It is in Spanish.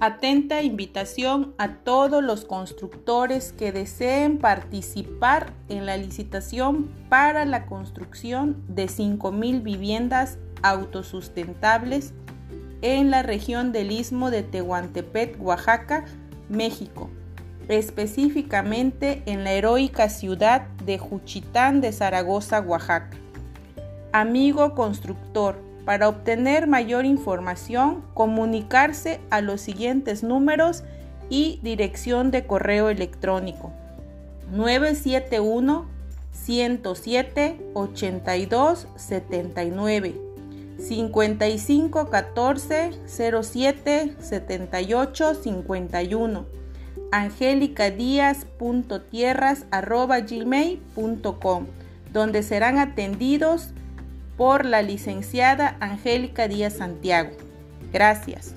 Atenta invitación a todos los constructores que deseen participar en la licitación para la construcción de 5.000 viviendas autosustentables en la región del istmo de Tehuantepec, Oaxaca, México, específicamente en la heroica ciudad de Juchitán de Zaragoza, Oaxaca. Amigo constructor, para obtener mayor información, comunicarse a los siguientes números y dirección de correo electrónico. 971 107 82 79 55 14 07 78 51 angelicadías.tierras.gmail.com donde serán atendidos por la licenciada Angélica Díaz Santiago. Gracias.